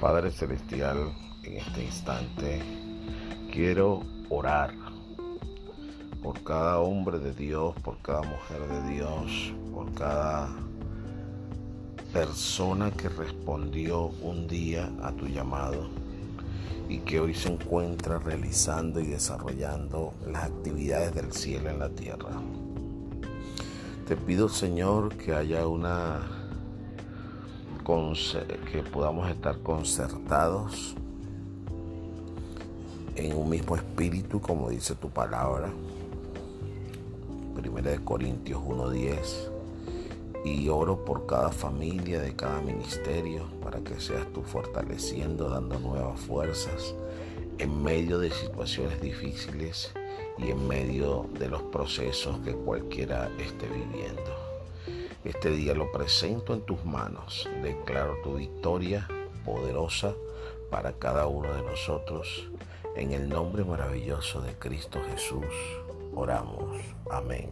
Padre Celestial, en este instante quiero orar por cada hombre de Dios, por cada mujer de Dios, por cada persona que respondió un día a tu llamado y que hoy se encuentra realizando y desarrollando las actividades del cielo en la tierra. Te pido Señor que haya una que podamos estar concertados en un mismo espíritu, como dice tu palabra. Primera de Corintios 1.10. Y oro por cada familia de cada ministerio para que seas tú fortaleciendo, dando nuevas fuerzas en medio de situaciones difíciles y en medio de los procesos que cualquiera esté viviendo. Este día lo presento en tus manos. Declaro tu victoria poderosa para cada uno de nosotros. En el nombre maravilloso de Cristo Jesús, oramos. Amén.